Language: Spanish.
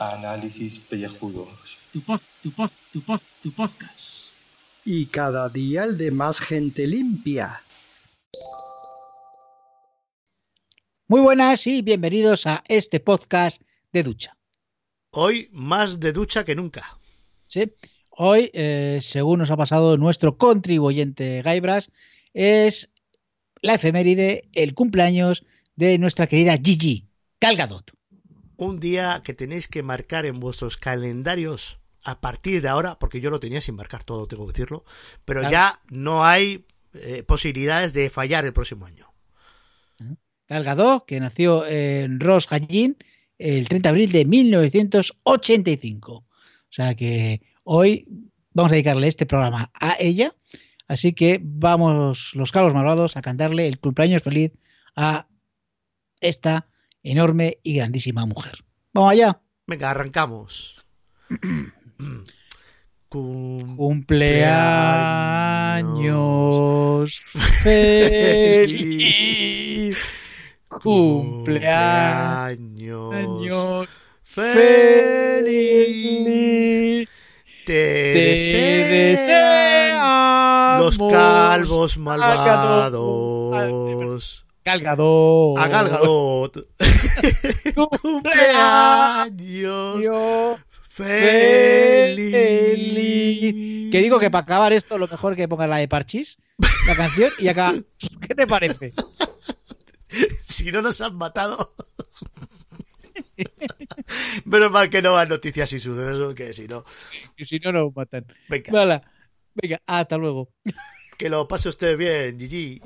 Análisis pellejudos. Tu pod, tu pod, tu pod, tu podcast. Y cada día el de más gente limpia. Muy buenas y bienvenidos a este podcast de ducha. Hoy más de ducha que nunca. ¿sí? Hoy, eh, según nos ha pasado nuestro contribuyente Gaibras, es la efeméride, el cumpleaños de nuestra querida Gigi Calgadot. Un día que tenéis que marcar en vuestros calendarios a partir de ahora, porque yo lo tenía sin marcar todo, tengo que decirlo, pero Claro. ya no hay eh, posibilidades de fallar el próximo año. Calgadot, que nació en Ros Hallín el 30 de abril de 1985. O sea que hoy vamos a dedicarle este programa a ella. Así que vamos, los Carlos Malvados, a cantarle el cumpleaños feliz a esta enorme y grandísima mujer. Vamos allá. Venga, arrancamos. Cum- Cumpleaños feliz. Cumpleaños feliz. Te deseamos. Los calvos malvados. Galgador. A Gal Gadot. Cumpleaños feliz. feliz. Que digo que para acabar esto, lo mejor que ponga la de Parchis, la canción, y acá. ¿Qué te parece? Si no nos han matado. Menos mal que no van noticias y sucesos, que si no. Que si no, nos matan. Venga, Vale. Venga, hasta luego. que lo pase usted bien, Gigi.